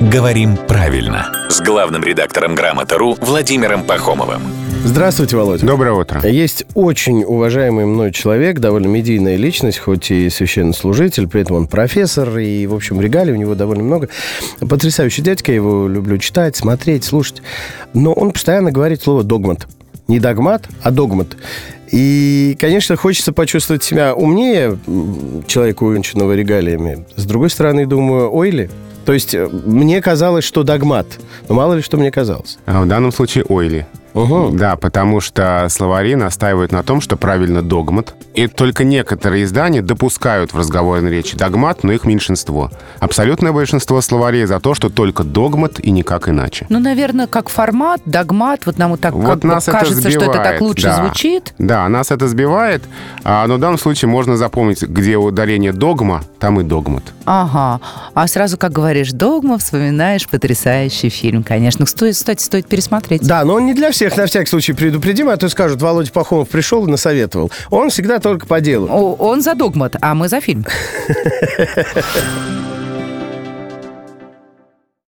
«Говорим правильно» с главным редактором «Грамота.ру» Владимиром Пахомовым. Здравствуйте, Володя. Доброе утро. Есть очень уважаемый мной человек, довольно медийная личность, хоть и священнослужитель, при этом он профессор, и, в общем, регалий у него довольно много. Потрясающий дядька, я его люблю читать, смотреть, слушать. Но он постоянно говорит слово «догмат». Не догмат, а догмат. И, конечно, хочется почувствовать себя умнее человека, увенчанного регалиями. С другой стороны, думаю, ой ли, то есть э, мне казалось, что догмат. Но мало ли, что мне казалось. А в данном случае ойли. Угу. Да, потому что словари настаивают на том, что правильно догмат. И только некоторые издания допускают в разговорной речи догмат, но их меньшинство. Абсолютное большинство словарей за то, что только догмат и никак иначе. Ну, наверное, как формат, догмат, вот нам вот так Вот как бы нас это кажется, что это так сбивает, лучше да. звучит. Да, нас это сбивает, а, но в данном случае можно запомнить, где ударение догма, там и догмат. Ага. А сразу, как говоришь, догма, вспоминаешь потрясающий фильм, конечно. Стоит, кстати, стоит пересмотреть. Да, но он не для всех, на всякий случай предупредим, а то скажут, Володя Пахомов пришел и насоветовал. Он всегда только по делу. О, Он за догмат, а мы за фильм.